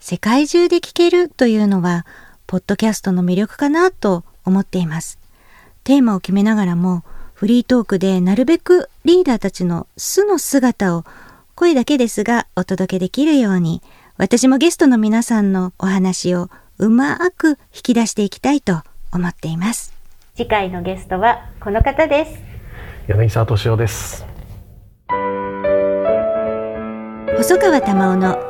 世界中で聞けるというのはポッドキャストの魅力かなと思っています。テーマを決めながらもフリートークでなるべくリーダーたちの素の姿を声だけですがお届けできるように私もゲストの皆さんのお話をうまく引き出していきたいと思っています。次回のゲストはこの方です。柳沢敏夫です。細川珠緒の